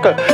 정확한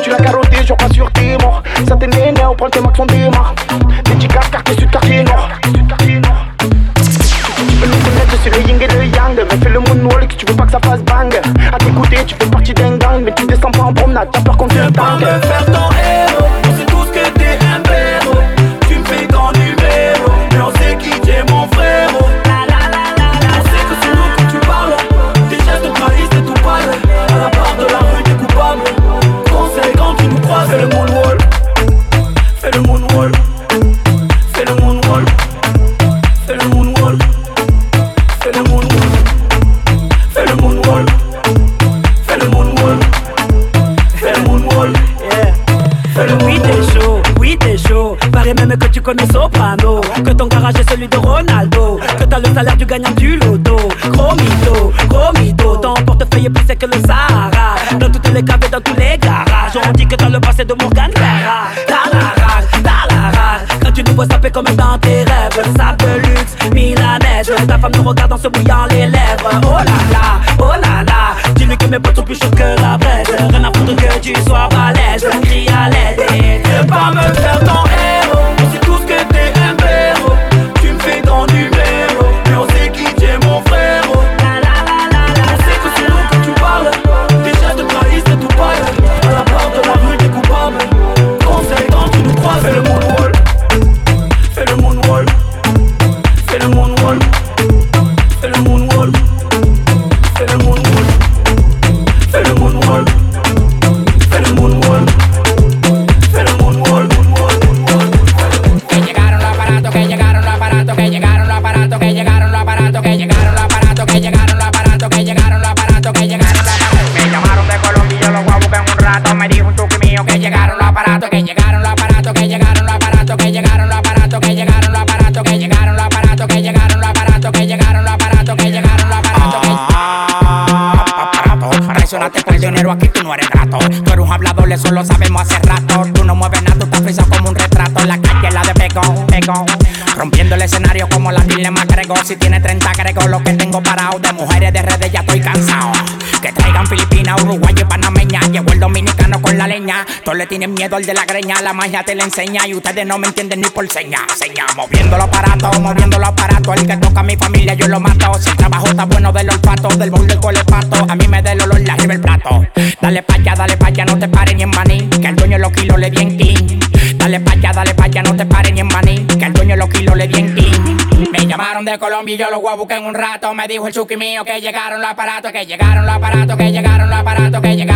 miedo, el de la greña, la magia te la enseña y ustedes no me entienden ni por seña. Seña, moviendo los aparatos, moviendo los aparatos. El que toca a mi familia yo lo mato. Si el trabajo está bueno del olfato, del burro el colepato, a mí me da el olor la arriba el plato. Dale pa' allá, dale pa' allá, no te pares ni en maní, que el dueño los kilos le di en clean. Dale pa' allá, dale pa' allá, no te pares ni en maní, que el dueño los kilos le di en clean. Me llamaron de Colombia y yo los voy a buscar en un rato. Me dijo el chuki mío que llegaron los aparatos, que llegaron los aparatos, que llegaron los aparatos, que llegaron.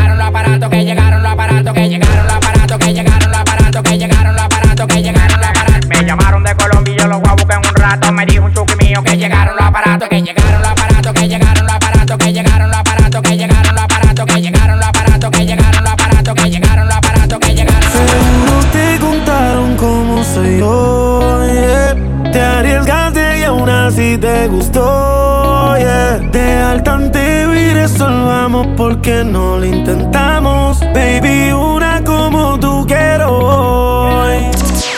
porque no lo intentamos. Baby, una como tú quiero hoy.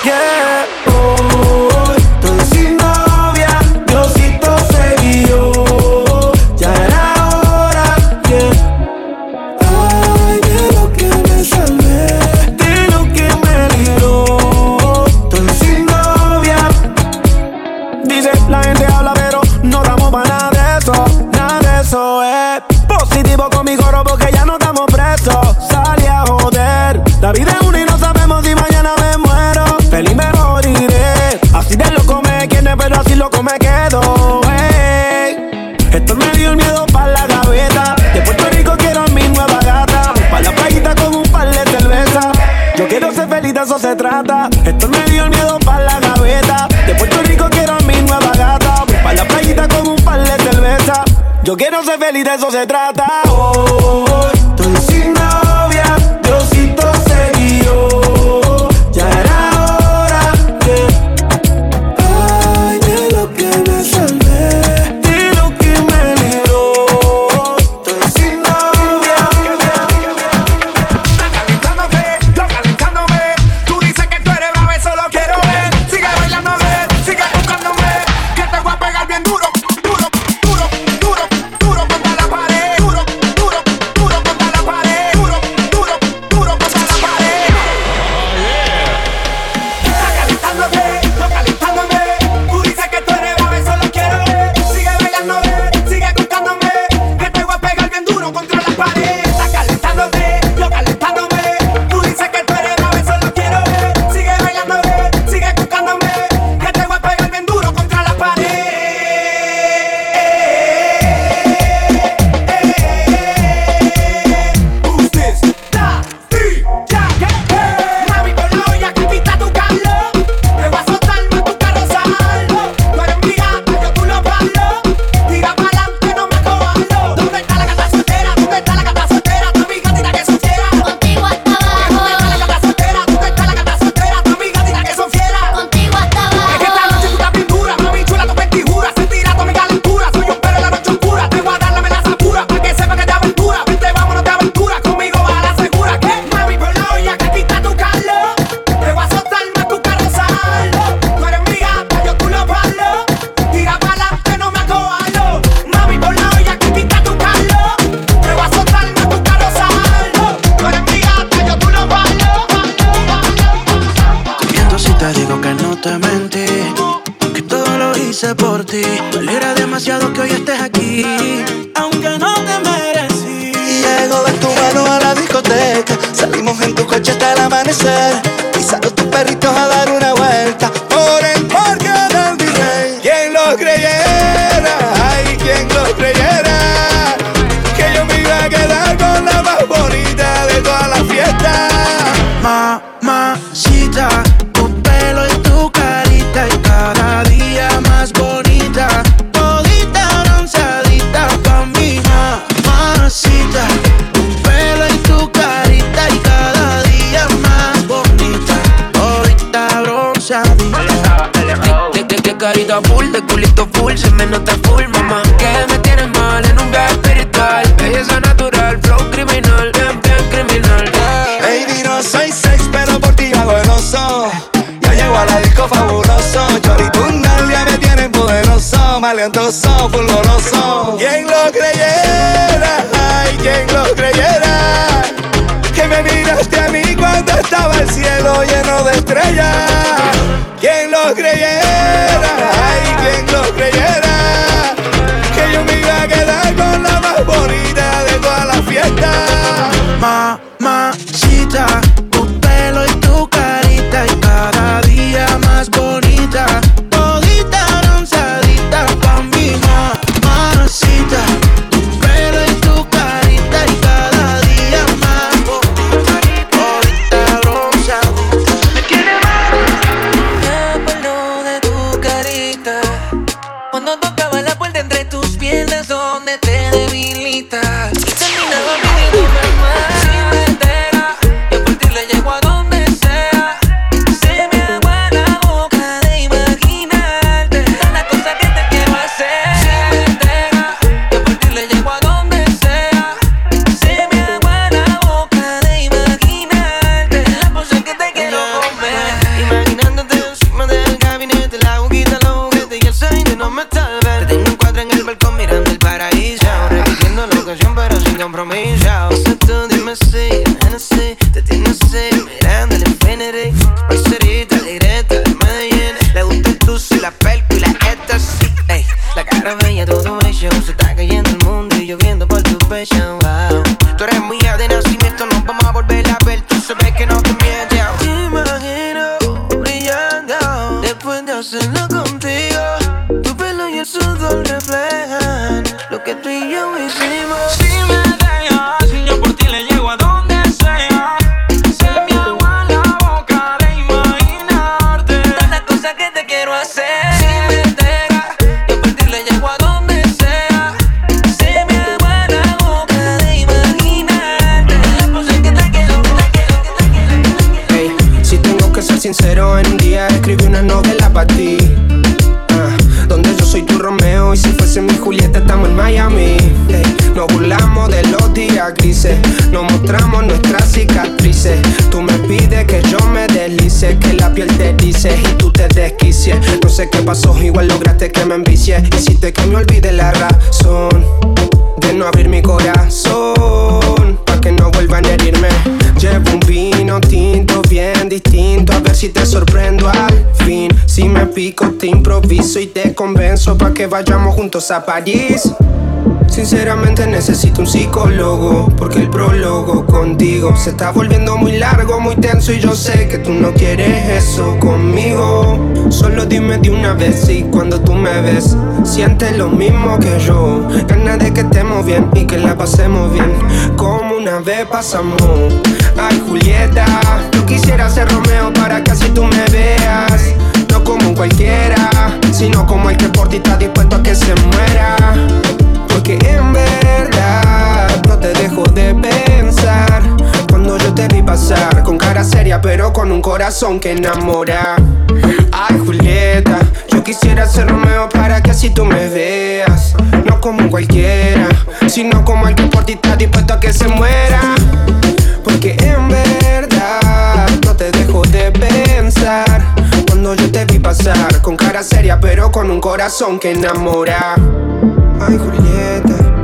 Yeah. y de eso se trata. Oh, oh, oh. te digo que no te mentí, que todo lo hice por ti. Me demasiado que hoy estés aquí, aunque no te merecí. Llego de tu mano a la discoteca, salimos en tu coche hasta el amanecer. Y salgo tus perritos a dar una lograste que me envicie. Hiciste que me olvide la razón de no abrir mi corazón pa' que no vuelvan a herirme. Llevo un vino tinto bien distinto a ver si te sorprendo al fin. Si me pico te improviso y te convenzo pa' que vayamos juntos a París. Sinceramente necesito un psicólogo Porque el prólogo contigo Se está volviendo muy largo, muy tenso Y yo sé que tú no quieres eso conmigo. Solo dime de una vez si cuando tú me ves Sientes lo mismo que yo. Ganas de que estemos bien y que la pasemos bien. Como una vez pasamos. Ay Julieta Yo quisiera ser Romeo para que así tú me veas. No como cualquiera Sino como el que por ti está dispuesto a que se muera porque en verdad no te dejo de pensar. Cuando yo te vi pasar Con cara seria pero con un corazón que enamora. Ay Julieta Yo quisiera ser Romeo para que así tú me veas. No como cualquiera Sino como el que por ti está dispuesto a que se muera. Porque en verdad Yo te vi pasar Con cara seria pero con un corazón que enamora Ay, Julieta.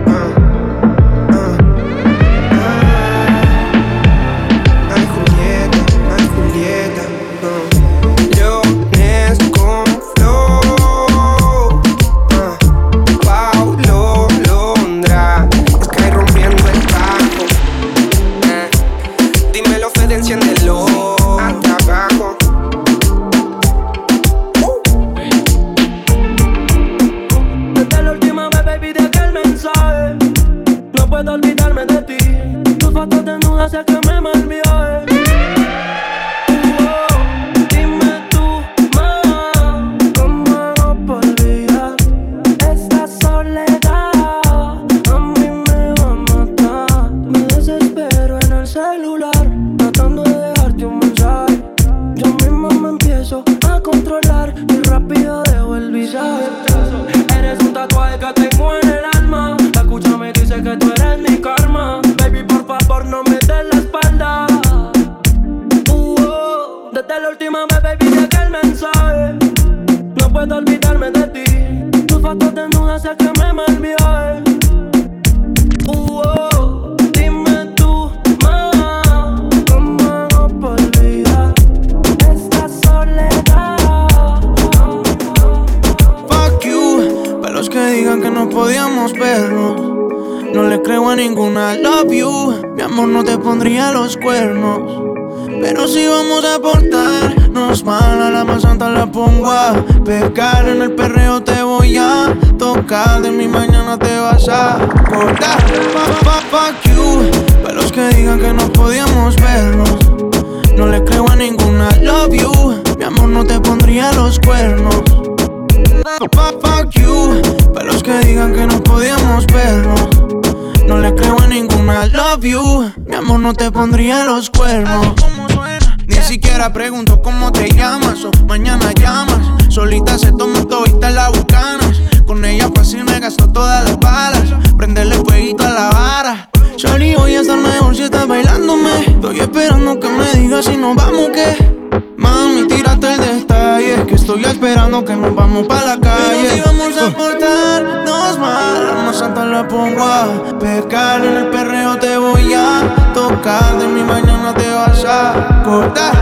La pongo a pecar. En el perreo te voy a tocar. De mi mañana te vas a cortar.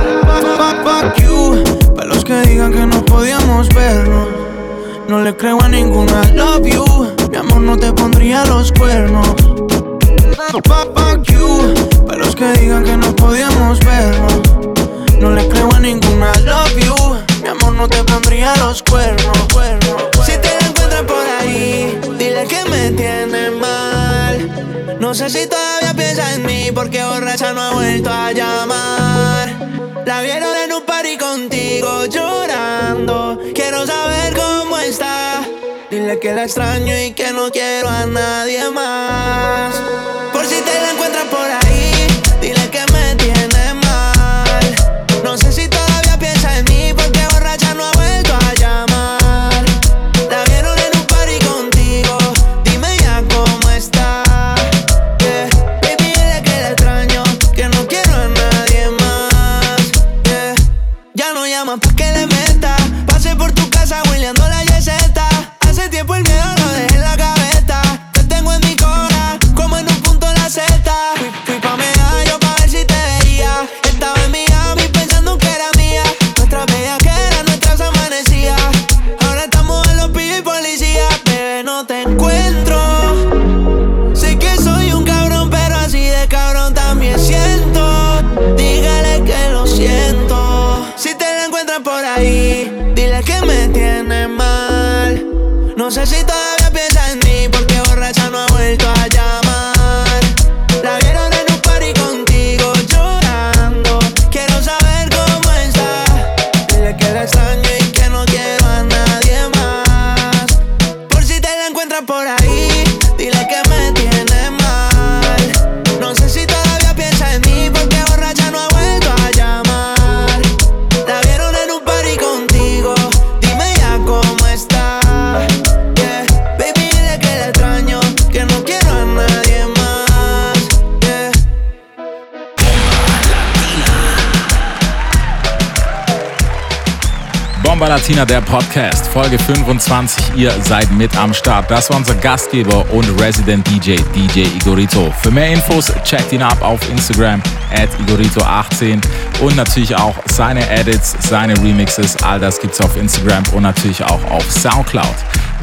Fuck, fuck, you. Para los que digan que no podíamos vernos. No le creo a ninguna love you. Mi amor no te pondría los cuernos. Fuck, you. Para los que digan que no podíamos vernos. No le creo a ninguna love you. Mi amor no te pondría los cuernos, cuernos. Si te encuentras por ahí, que me tiene mal. No sé si todavía piensa en mí porque borracha no ha vuelto a llamar. La vieron en un party contigo llorando. Quiero saber cómo está. Dile que la extraño y que no quiero a nadie más. Por si te la encuentras por ahí, Bomba Latina, der Podcast, Folge 25. Ihr seid mit am Start. Das war unser Gastgeber und Resident DJ, DJ Igorito. Für mehr Infos checkt ihn ab auf Instagram at Igorito18 und natürlich auch seine Edits, seine Remixes. All das gibt's auf Instagram und natürlich auch auf Soundcloud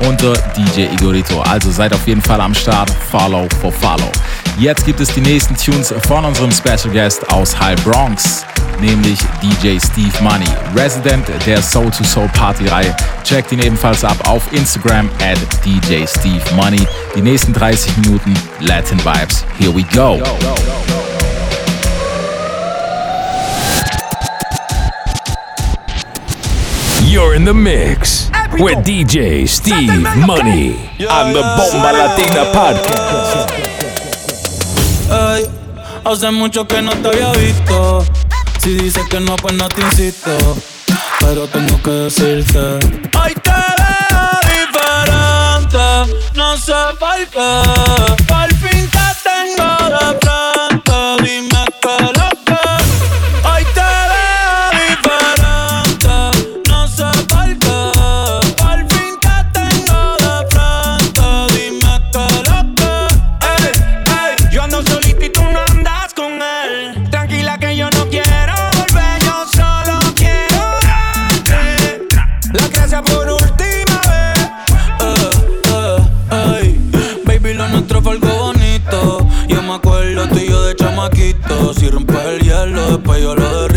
unter DJ Igorito. Also seid auf jeden Fall am Start. Follow for follow. Jetzt gibt es die nächsten Tunes von unserem Special Guest aus High Bronx, nämlich DJ Steve Money, Resident der Soul to Soul Party Reihe. Checkt ihn ebenfalls ab auf Instagram at DJ Steve Money. Die nächsten 30 Minuten Latin Vibes. Here we go. go You're in the mix with DJ Steve Money on the Bomba Latina podcast. Hace mucho que no te había visto. Si dices que no, pues no te insisto. Pero tengo que decirte: Hoy te veo diferente. No sé por qué. Por fin te tengo de frente. Dime que me. Si rompe el hielo, después yo lo derrito.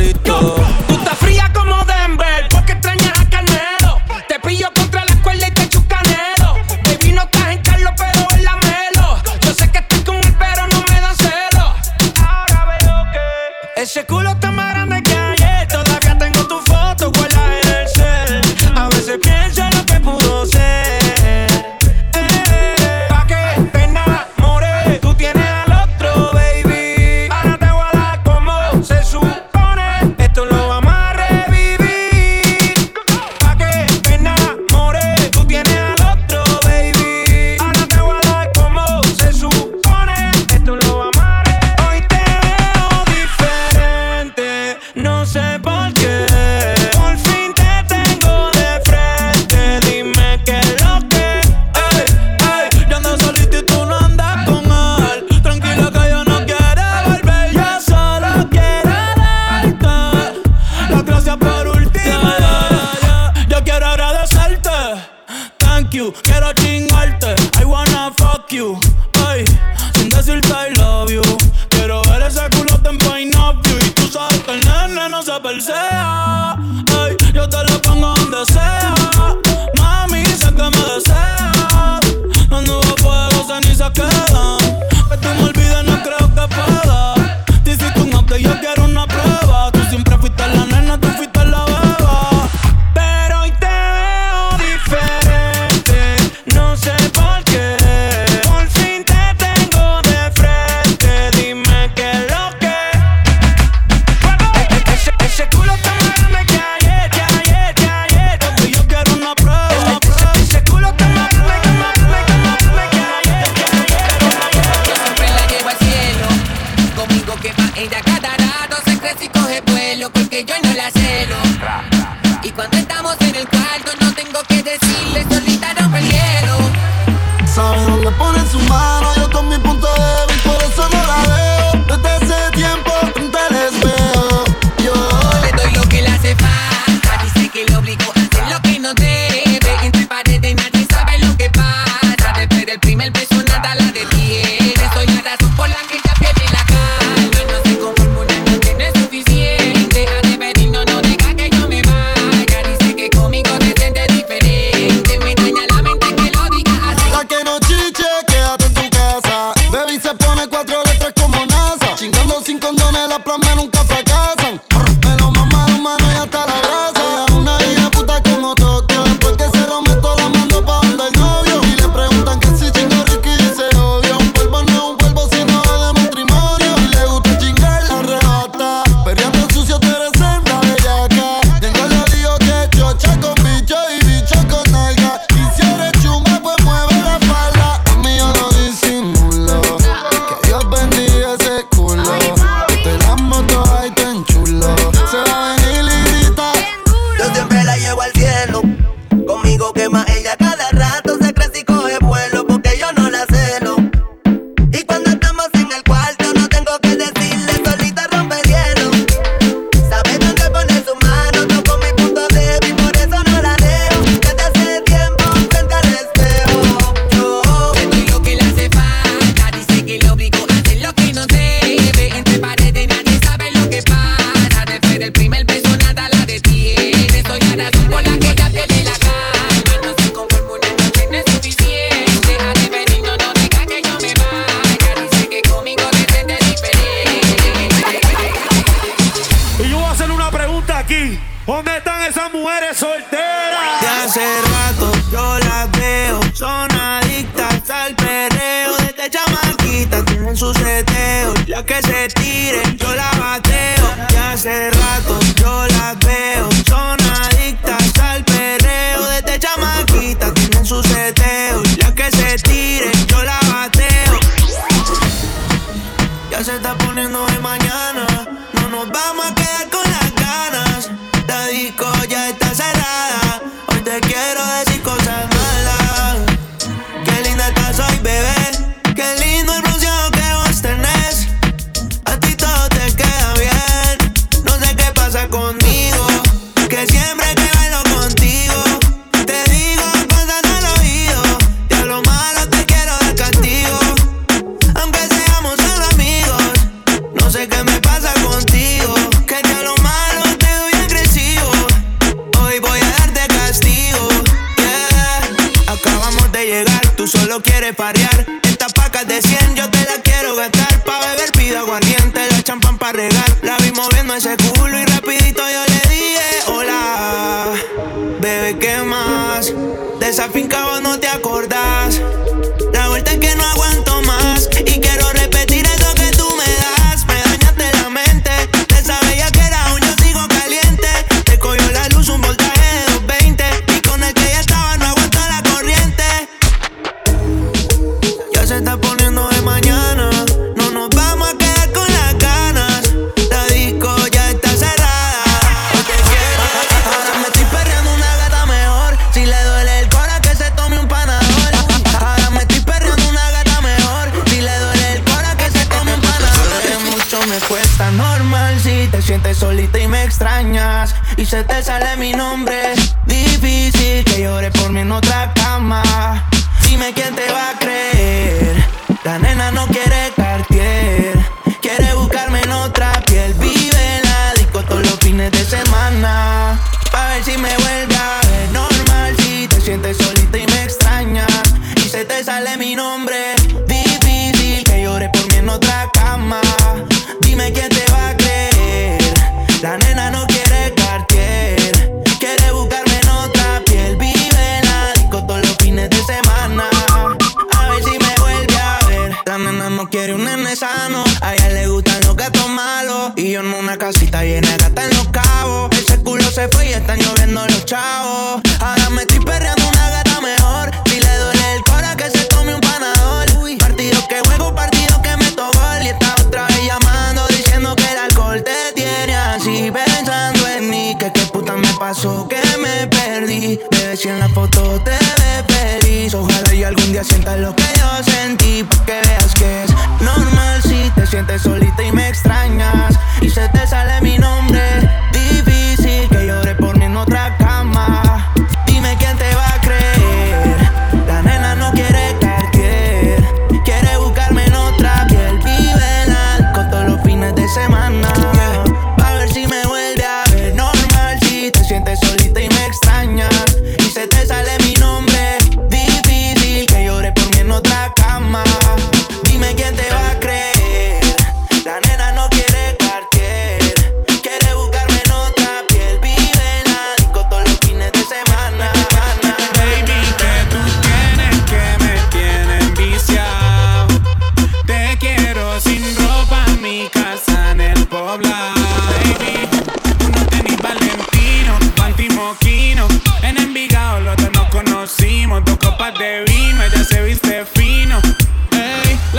se va a venir y grita. Yo siempre la llevo al cielo.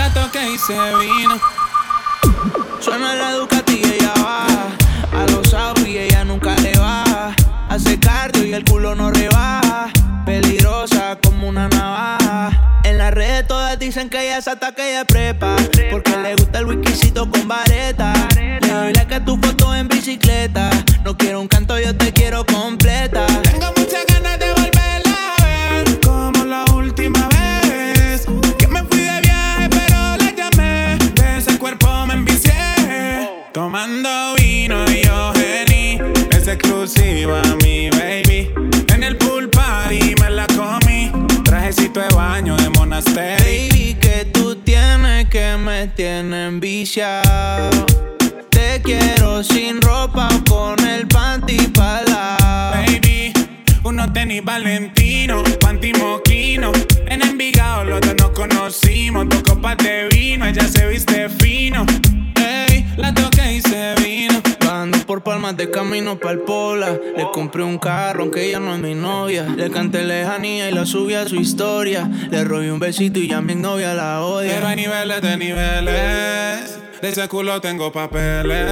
la toqué y se vino. Suena la Ducati y ella va. A los sabros y ella nunca le baja. Hace cardio y el culo no rebaja. Peligrosa como una navaja. En las redes todas dicen que ella se ataque de prepa. Porque le gusta el whiskycito con vareta. Le doy like a tu foto en bicicleta. No quiero un canto, yo te quiero completa Te quiero sin ropa o con el panty pala. Baby, unos tenis valentino, panty moquino. En Envigado los dos nos conocimos, dos copas de vino, ella se viste fino de camino pa'l pola. Le compré un carro, aunque ella no es mi novia. Le canté lejanía y la subí a su historia. Le robé un besito y ya mi novia la odia. Pero hay niveles de niveles. De ese culo tengo papeles.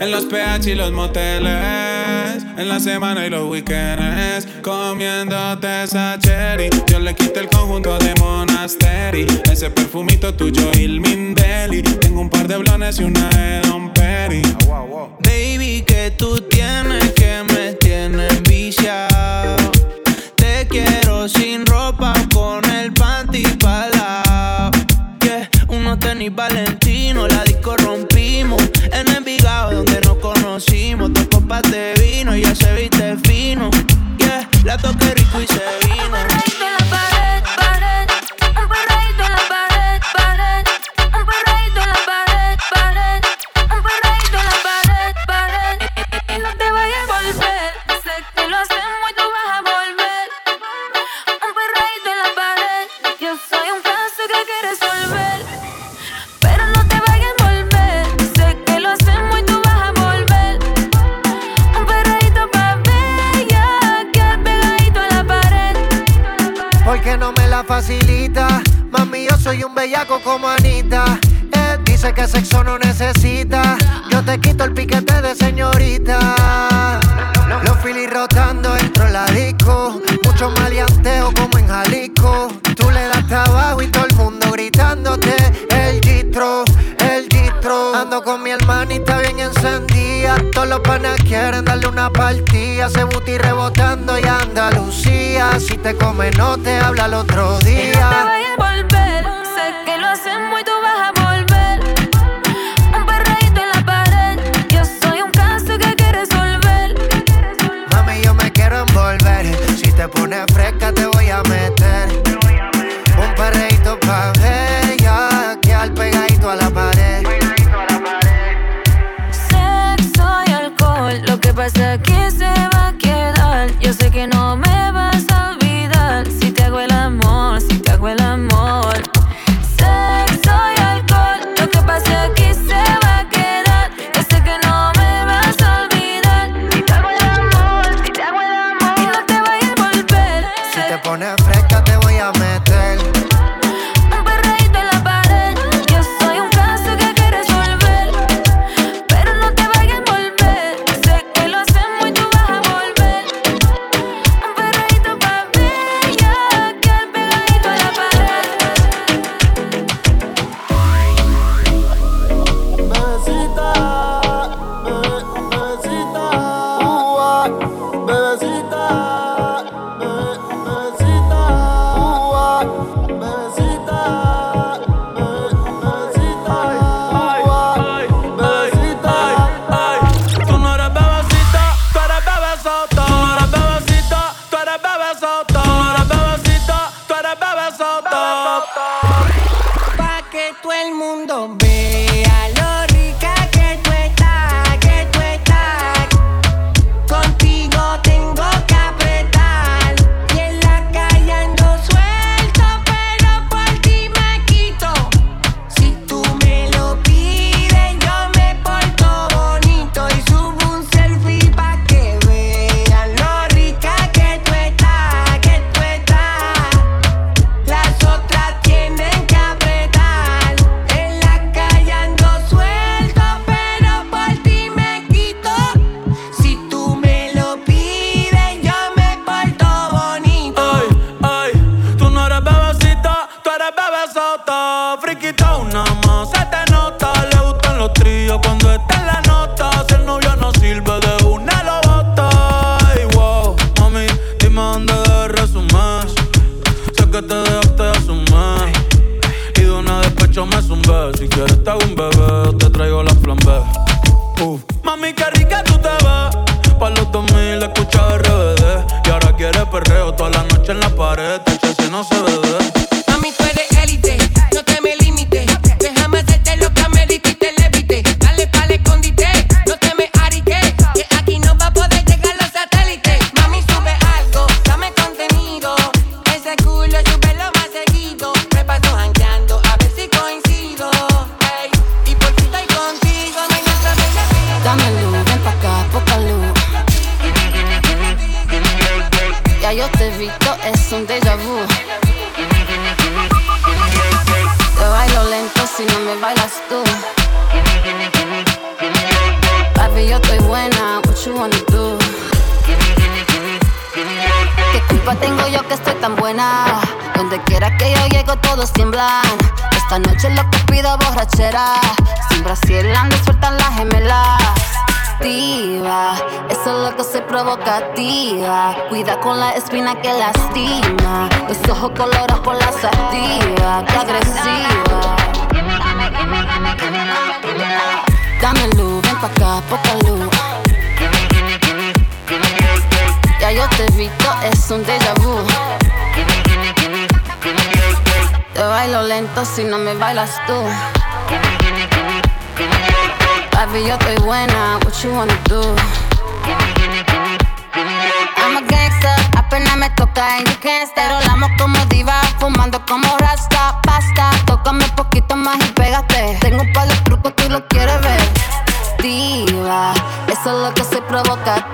En los PH y los moteles. En la semana y los weekends. Comiéndote esa cherry. Yo le quité el conjunto de Monastery. Ese perfumito tuyo y el Mindeli. Tengo un par de blones y una de Don Perry. Baby, que tú tienes que me tienes viciado. Te quiero sin ropa con el panty. Yeah, tenis ella se viste fino. Yeah, la toqué rico y se vino. la facilita. Mami, yo soy un bellaco como Anita. Él dice que sexo no necesita. Yo te quito el piquete de señorita. Los filis rotando dentro de la disco. Mucho maleanteo como en Jalisco. Tú le das trabajo y todo el mundo gritándote el gistro. Ando con mi hermanita bien encendida. Todos los panas quieren darle una partida. Se buti rebotando y Andalucía. Si te come, no te habla el otro día. No te voy a volver. Sé que lo hacemos y tú vas a volver. Un perreíto en la pared. Yo soy un caso que hay que resolver. Mami, yo me quiero envolver. Si te pones fresca, te voy a meter. Un perreíto pa'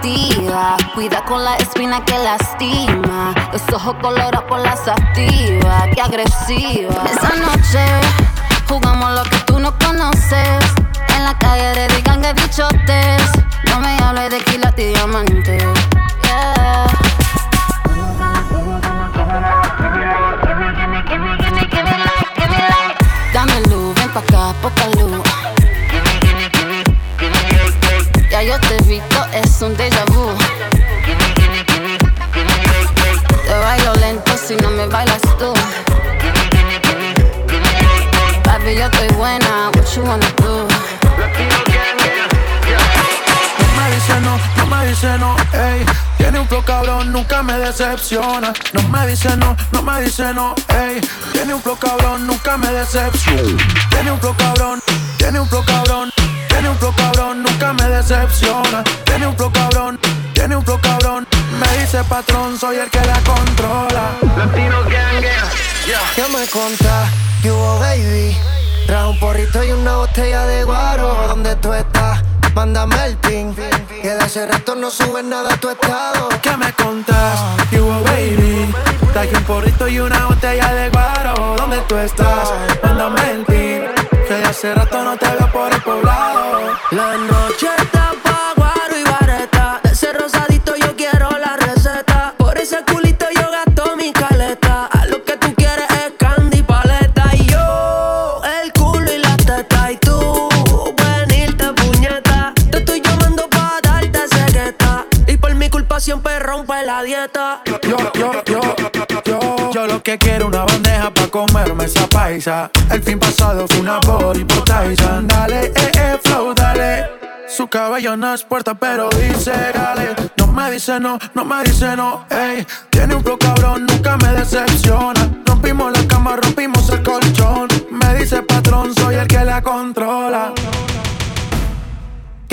Cuida con la espina que lastima. Los ojos colorados por la sativa, que agresiva. Esa noche jugamos lo que tú no conoces. En la calle dedican que bichotes. No me hables de quilates y diamantes. Yeah. Dame luz, ven pa' acá, poca luz. Ya yo te he visto, es un buena, what you wanna do? No me dice no, no me dice no, ey. Tiene un flow cabrón, nunca me decepciona. No me dice no, no me dice no, ey. Tiene un flow cabrón, nunca me decepciona. Tiene un flow cabrón, tiene un flow cabrón. Tiene un flow cabrón, nunca me decepciona. Tiene un flow cabrón, tiene un flow cabrón. Me dice patrón, soy el que la controla. Latino gang, ¿Qué me contás? ¿Qué hubo, baby? Trae un porrito y una botella de guaro. ¿Dónde tú estás? Mándame el ping. Que de hace rato no subes nada a tu estado. ¿Qué me contás? ¿Qué hubo, baby? Traje un porrito y una botella de guaro. ¿Dónde tú estás? Mándame el pin. Que de hace rato no te veo por el poblado. La noche está siempre rompe la dieta. Yo, yo, yo, yo, yo lo que quiero una bandeja pa' comerme esa paisa. El fin pasado fue una body por Tyson. Dale, eh, eh, flow, dale. Su cabello no es puerta, pero dice dale. No me dice no, no me dice no, ey. Tiene un flow cabrón, nunca me decepciona. Rompimos la cama, rompimos el colchón. Me dice patrón, soy el que la controla.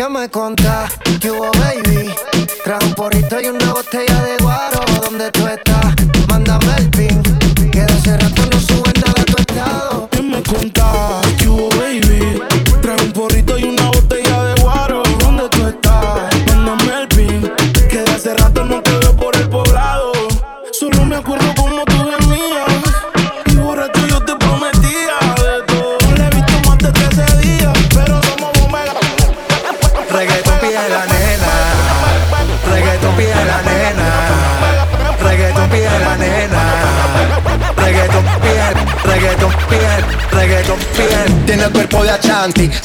¿Qué me contás? ¿Qué hubo, baby? Trae un porrito y una botella de guaro. ¿Dónde tú estás? Mándame el pin. Que de hace rato no subes nada a tu estado. ¿Qué me contás?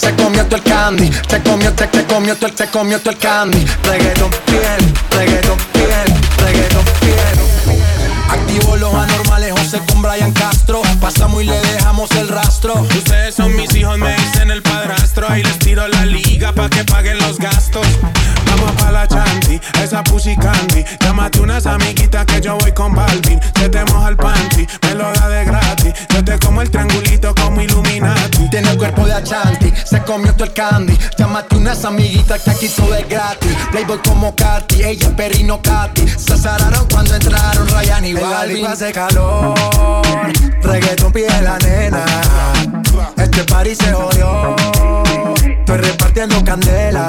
Se comió todo el candy. Se comió, se, se comió todo el, se comió todo el candy. Reggaeton pide, reggaeton pide, reggaeton pide. Activo los anormales, José con Brian Castro. Pasamos y le dejamos el rastro. Ustedes son mis hijos, me dicen el padrastro. Ahí les tiro la liga pa' que paguen los gastos. Vamos pa' la chanti, esa pussy candy. Llámate unas amiguitas que yo voy con Balvin. Se te moja el panty, me lo da de gratis. Yo te como el triangulito como Illuminati. Tiene el cuerpo de Achanti, se comió todo el candy. Llámate unas amiguitas que aquí todo es gratis. Playboy como Katy, ella es perrino Katy. Se azararon cuando entraron Ryan y Balvin. hace calor, reggaeton pide la nena. Este party se jodió, estoy repartiendo candela.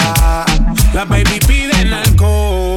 Las baby piden alcohol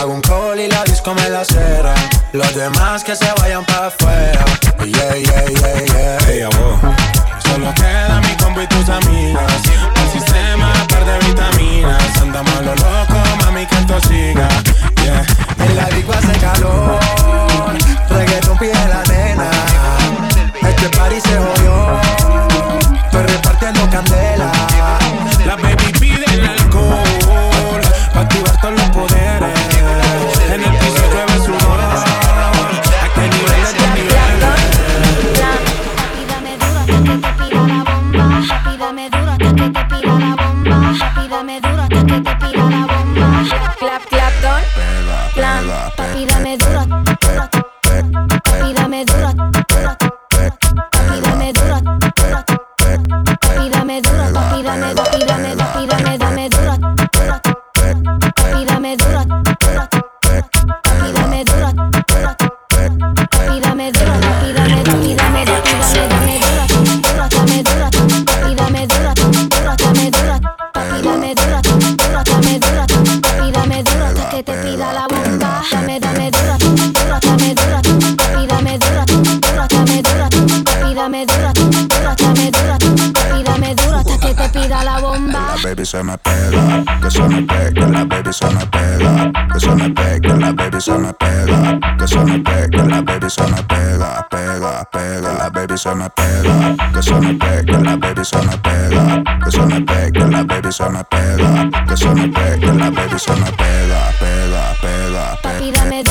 Hago un call y la disco me la cera. Los demás que se vayan para afuera. Yeah, yeah, yeah, yeah. Hey. Solo queda mi combo y tus amigas. El sistema, par de vitaminas. Andamos a lo loco, mami, que esto siga. Se me pega, que se me pega, la baby se me pega, que se me pega, la baby se me pega, que se me pega, la baby se me pega, pega, pega, la baby se me pega, que se me pega, la baby se me pega, que se me pega, la baby se me pega, que se me pega, la baby se me pega, pega, pega, Papi, dame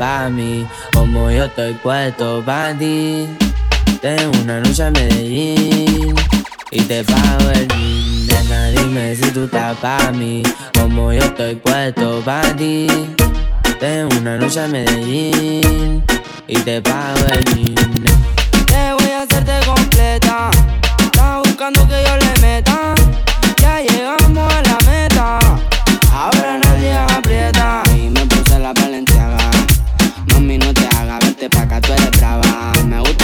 pa' mí, como yo estoy puesto pa' ti. Tengo una noche en Medellín y te pago el jean. Nena, dime si tú estás pa' mí, como yo estoy puesto pa' ti. Tengo una noche en Medellín y te pago el jean. Te voy a hacerte completa. Estás buscando que yo le meta. Ya llegamos a la meta. Ahora nadie aprieta. Y me puse la valenciaga. Acá, tú eres brava. Me gusta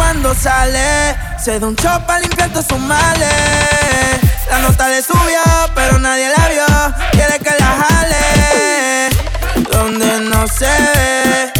cuando sale. Se da un chop para limpiar todos sus males. La nota le subió, pero nadie la vio. Quiere que la jale. Donde no se ve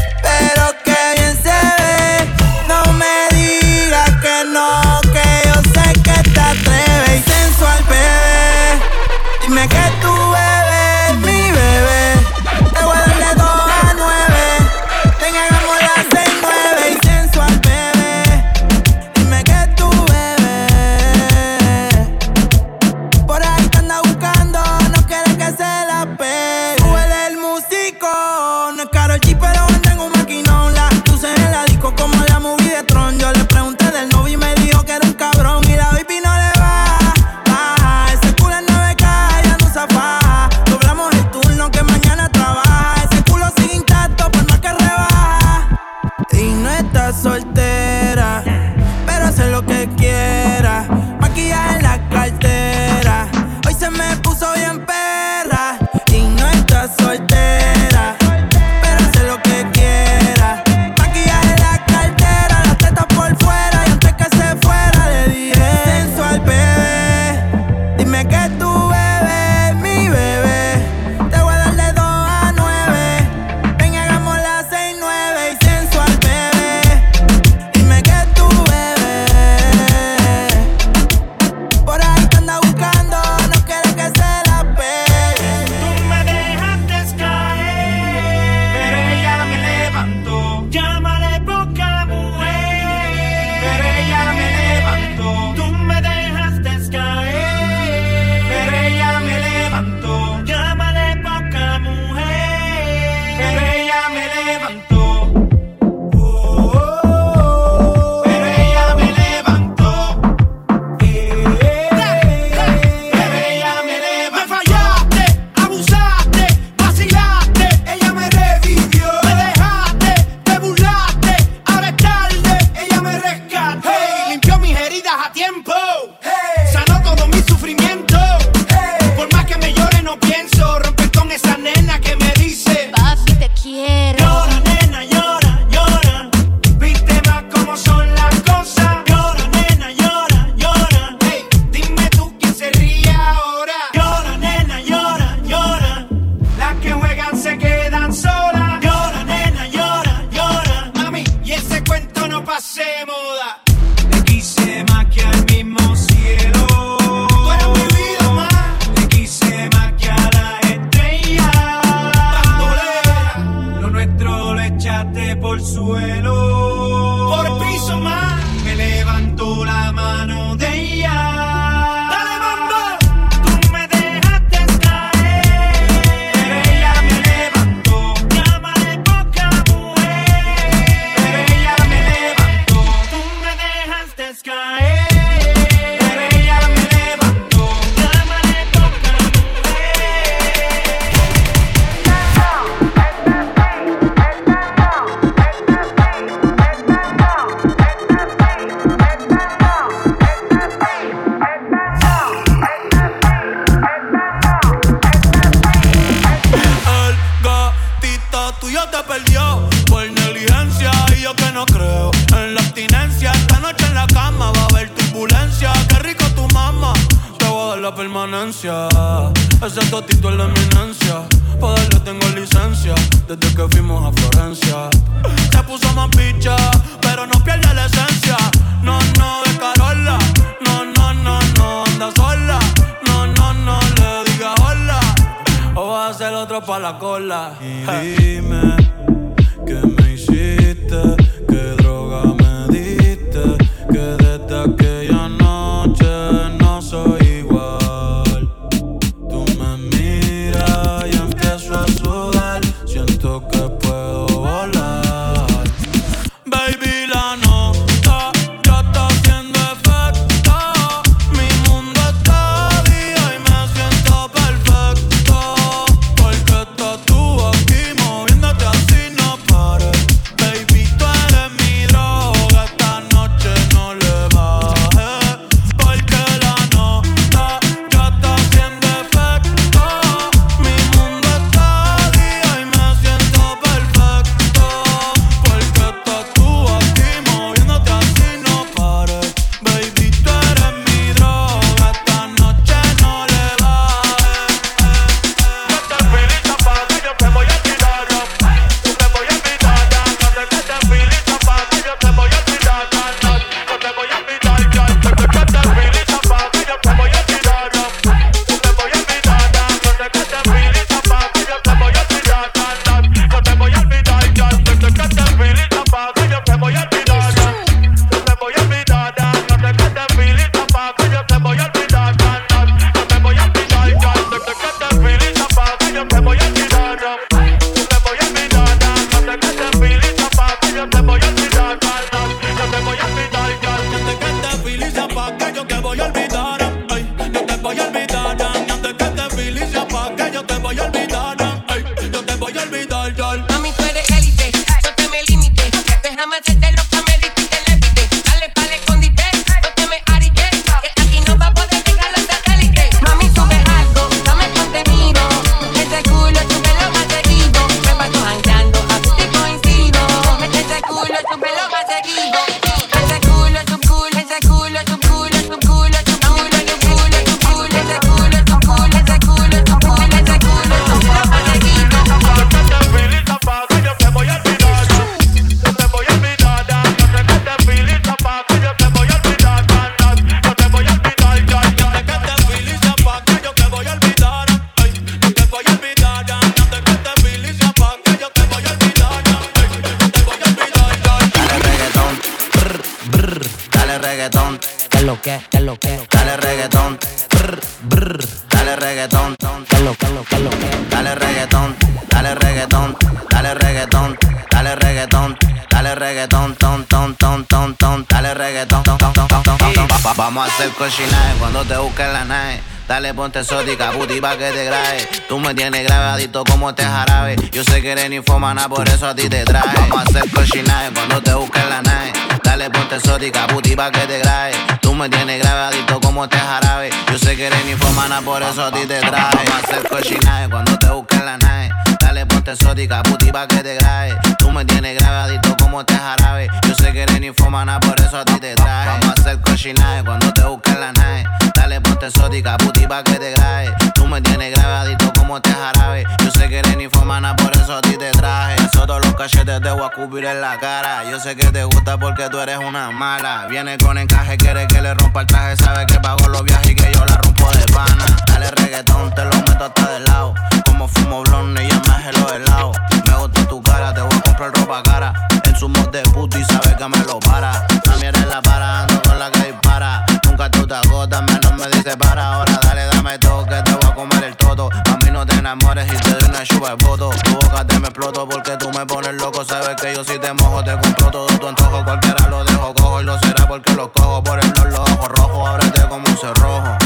Dale, ponte exótica, puti pa' que te grabe. Tú me tienes grabadito como este jarabe. Yo sé que eres ninfomana, por eso a ti te traje. Vamos a hacer cochinaje cuando te busquen la nave. Dale, ponte exótica, puti pa' que te grabe. Tú me tienes grabadito como este jarabe. Yo sé que eres ninfomana, por eso a ti te traje. Vamos a hacer cochinaje cuando te busquen la nave. Dale, ponte exótica, puti pa' que te grabe. Tú me tienes grabadito como este jarabe. Yo sé que eres ninfomana, por eso a ti te traje. Vamos a hacer cochinaje cuando te busquen la nave. Dale, ponte exótica, puti pa' que te grabe. Tú me tienes grabadito como este jarabe. Yo sé que eres ninfomana, por eso a ti te traje. Eso todos los cachetes te voy a cubrir en la cara. Yo sé que te gusta porque tú eres una mala. Viene con encaje, quiere que le rompa el traje. Sabe que pago los viajes y que yo la rompo de pana. Dale reggaetón, te lo meto hasta de lado. Como fumo blonde ya me helados. Me gusta tu cara, te voy a comprar ropa cara. En su mod de puto y sabes que me lo para. La mierda la para, ando con la que dispara. Nunca tú te agotas, menos me dice para. Ahora dale, dame todo, que te voy a comer el toto. A mí no te enamores y te doy una chupa de voto. Tu boca te me exploto porque tú me pones loco. Sabes que yo si te mojo, te compro todo tu antojo. Cualquiera lo dejo cojo y lo será porque lo cojo. Por el los ojos rojos, ábrete como un cerrojo.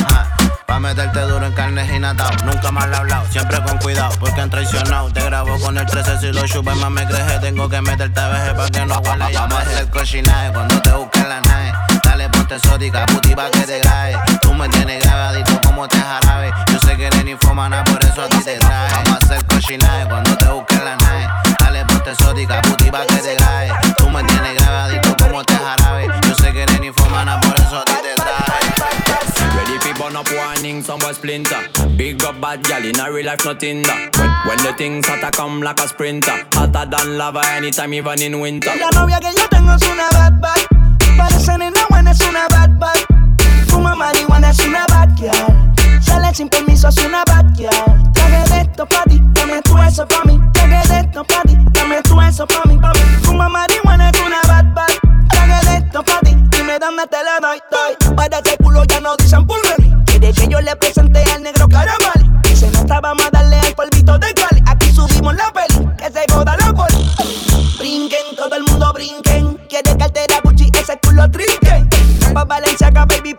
Pa' meterte duro en carne y nata. Nunca he hablado, siempre con cuidado, porque han traicionado. Te grabo con el 13 si lo chupas más me creje. Tengo que meterte a veje pa' que no huela ya Vamos a hacer cochinaje cuando te busquen la nave. Dale, ponte exótica, puti pa' que te grabe. Tú me tienes grabadito como te jarabe. Yo sé que eres ninfomana, por eso a ti te traje. Vamos a hacer cochinaje cuando te busquen la nave. Dale, ponte exótica, puti pa' que te grabe. Tú me tienes grabadito como te jarabe. Yo sé que eres ninfomana, por eso a ti te traje. Burn up warning, some boy splinter. Big up bad gal in a real life, nothing that. When, when the things hotter come like a sprinter, hotter than lava anytime, even in winter. La novia que yo tengo es una bad bad. Parece nena buena, es una bad bad. Fuma marihuana, es una bad girl. Sale sin permiso, es una bad girl. Traje de esto pa' ti, dame tú eso pa' mí. Traje de esto pa' ti, dame tú eso pa' mí, pa' mí. Fuma marihuana, es una bad bad. Traje de esto pa' ti, dime dónde te la doy, doy. Para ese culo ya no dicen pulverí. Que yo le presente al negro caramali. Y se nota, vamos a darle al polvito de Cali. Aquí subimos la peli, que se joda la poli. Brinquen, todo el mundo brinquen. Quiere cartera Gucci, ese culo trinquen. Pa' Valenciaga, baby,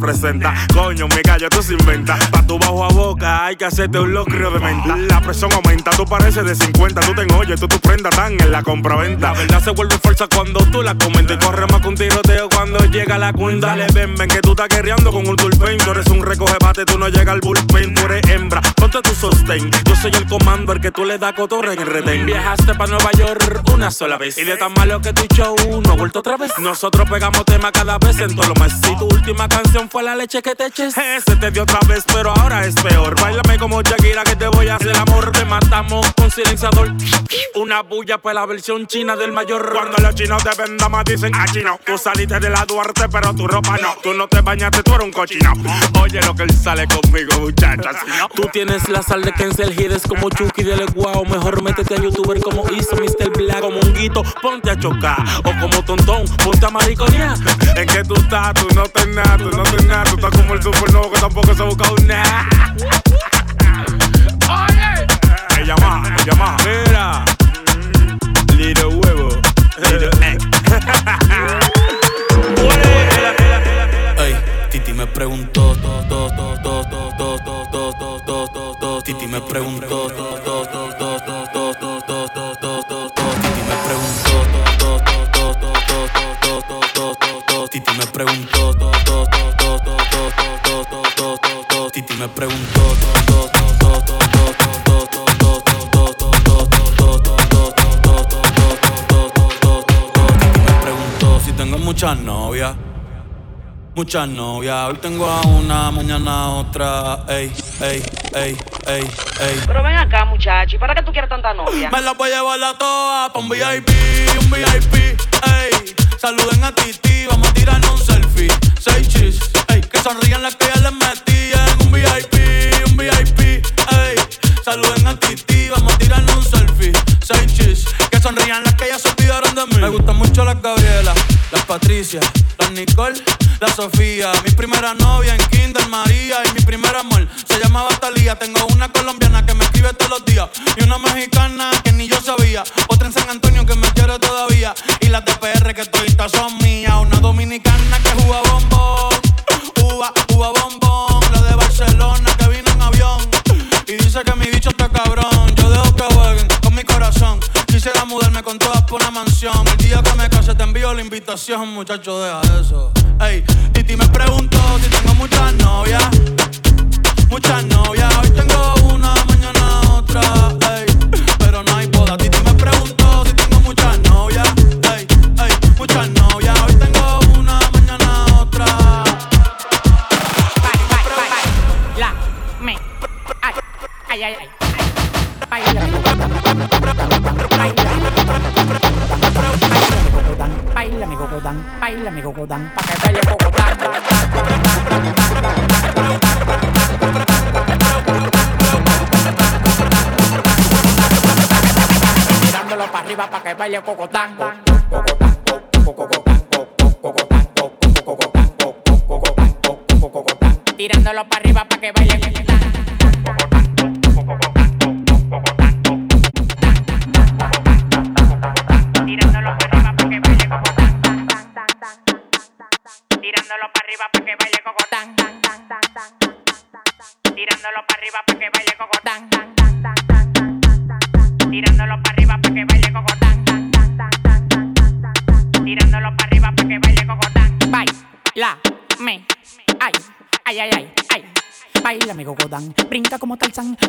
representa. Coño, mi gallo, tú se inventas. Pa' tu bajo hay que hacerte un locrio de menta. La presión aumenta, tú pareces de 50. Tú te enolles, tú tu prenda tan en la compraventa. La verdad se vuelve falsa cuando tú la comentas. Y corre más que un tiroteo cuando llega la cunda. Dale, ven, ven, que tú estás guerreando con un tulpen. Tú eres un recoge bate, tú no llegas al bullpen. Tú eres hembra, ponte tu sostén. Yo soy el comando, el que tú le das cotorre en el retén. Viajaste pa' Nueva York una sola vez. Y de tan malo que tu show no ha vuelto otra vez. Nosotros pegamos tema cada vez en todos los meses. Si tu última canción fue la leche que te eches, ese te dio otra vez, pero ahora es peor. Bailame como Shakira que te voy a hacer amor. Te matamos con silenciador. Una bulla para la versión china del mayor. Cuando los chinos te ven más dicen ah chino. Tú saliste de la Duarte, pero tu ropa no. Tú no te bañaste, tú eres un cochino. Oye lo que él sale conmigo, muchachas. Tú tienes la sal de Kensel Gides como Chucky de Leguao. Mejor métete a youtuber como hizo Mr. Black. Como un guito, ponte a chocar. O como tontón, ponte a mariconear. En que tú estás, tú no te nada, tú no te nada. Tú estás como el supernovo que tampoco se ha buscado nada. Oye, ella más, ella más. Mira, little huevo, little egg. Ey, Titi me preguntó. Titi me preguntó. Titi me preguntó. Titi me preguntó. Titi me preguntó, muchas novias. Muchas novias, hoy tengo a una, mañana a otra, ey, ey, ey, ey, ey. Pero ven acá, muchacho, ¿y para qué tú quieres tanta novia? Me la voy a llevar a todas pa' un VIP, un VIP, ey. Saluden a Titi, vamos a Patricia, las Nicole, la Sofía. Mi primera novia en Kinder María y mi primer amor se llamaba Talía. Tengo una colombiana que me escribe todos los días y una mexicana que ni yo sabía. Otra en San Antonio que me quiere todavía y las de PR que toditas son mías. Una dominicana que juega bombón, uva, uva bombón. La de Barcelona que vino en avión y dice que mi bicho está cabrón. Yo dejo que jueguen con mi corazón. Quisiera mudarme con todas por una El día que me case te envío la invitación, muchacho, deja eso. Ey, Titi me preguntó si tengo muchas novias. Muchas novias, hoy tengo una, mañana otra. Ey, pero no hay boda. Titi me preguntó si tengo muchas novias. Ey, ey, muchas novias, hoy tengo una, mañana otra. La, me, ay, ay, ay, ay. Baila, mi cocodán, baila, mi cocodán, pa' que baile cocodán. Tirándolo para arriba pa' que baile cocodán. Tirándolo para arriba pa' que baile cocodán. Baila mi gogodán, brinca como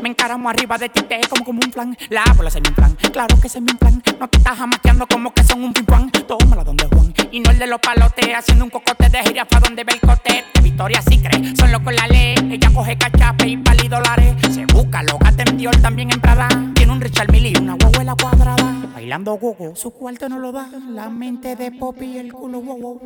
Me encaramo arriba de ti, te como como un flan. La bola se me inflan, claro que se me inflan. No te estás jamaqueando como que son un pimpán Tómala donde Juan, y no el de los palotes Haciendo un cocote de jirafa donde ve el cote. Victoria sí cree, solo con la ley Ella coge cachape y pali dólares. Se busca lo gata en Dior, también en Prada. Tiene un Richard Mille y una guaguela cuadrada. Bailando gogo, su cuarto no lo da. La mente de Poppy el culo wow, wow.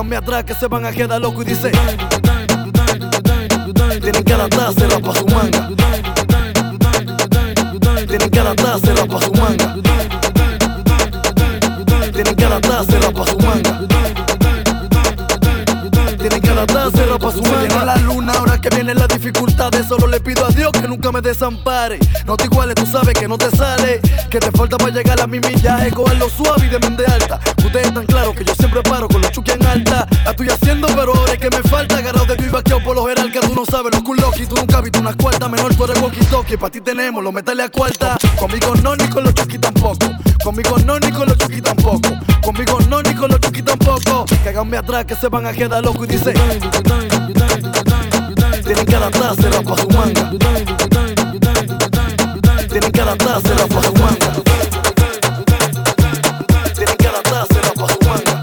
Háganme atrás que se van a quedar locos y dice Tienen que adaptarse, rapa su manga Tienen que adaptarse, rapa su manga. Tienen que adaptarse, rapa su manga. Tienen que adaptarse, rapa su manga. La luna, que vienen las dificultades. Solo le pido a Dios que nunca me desampare. No te iguales, tú sabes que no te sale. Que te falta para llegar a mi millaje. Coger lo suave y de mente alta. Ustedes están claros que yo siempre paro con los chuki en alta. La estoy haciendo, pero ahora es que me falta. Agarrado de viva que por lo general tú no sabes. Los culoquis, tú nunca has visto unas cuartas. Menor, tú eres walkie talkie. Para ti tenemos los metales a cuarta. Conmigo no, ni con los chuki tampoco. Conmigo no, ni con los chuki tampoco. Conmigo no, ni con los chuki tampoco. Que háganme atrás que se van a quedar locos y dice Tienen que adaptarse pa' Juanda. Tienen que adaptarse pa' Juanda. Tienen que adaptarse pa' Juanda.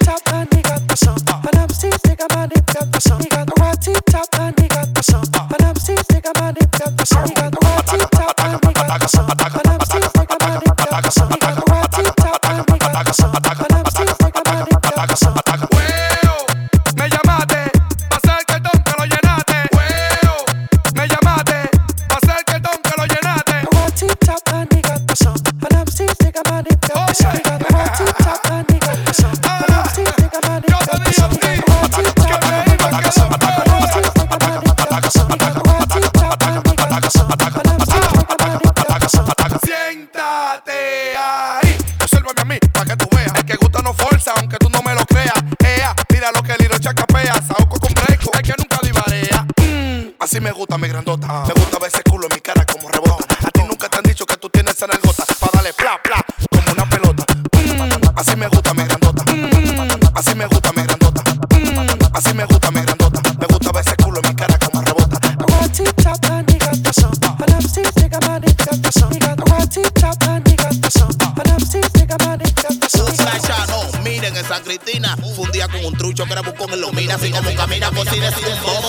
Top and they got the song. And I'm still thinking about it. Got the song. He got the ratty top and they got the song. And I'm still thinking about it. Got the song. He got the ratty top and they got the song. Chacapea. Saoco con breco, el que nunca divarea. Mm, así me gusta mi grandota. Me gusta ver ese se desce,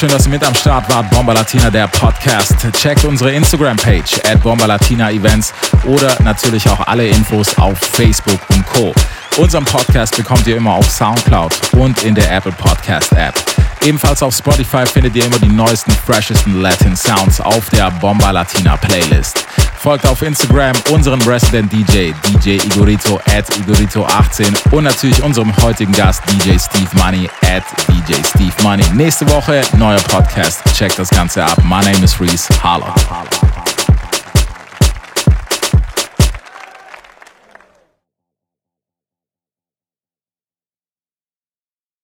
Dankeschön, dass ihr mit am Start wart. Bomba Latina, der Podcast. Checkt unsere Instagram-Page at Bomba Latina Events oder natürlich auch alle Infos auf Facebook und Co. Unseren Podcast bekommt ihr immer auf Soundcloud und in der Apple Podcast App. Ebenfalls auf Spotify findet ihr immer die neuesten, freshesten Latin Sounds auf der Bomba Latina Playlist. Folgt auf Instagram unseren Resident DJ, DJ Igorito at Igorito18 und natürlich unserem heutigen Gast DJ Steve Money at DJ Steve Money. Nächste Woche neuer Podcast. Checkt das Ganze ab. My name is Reese. Holla.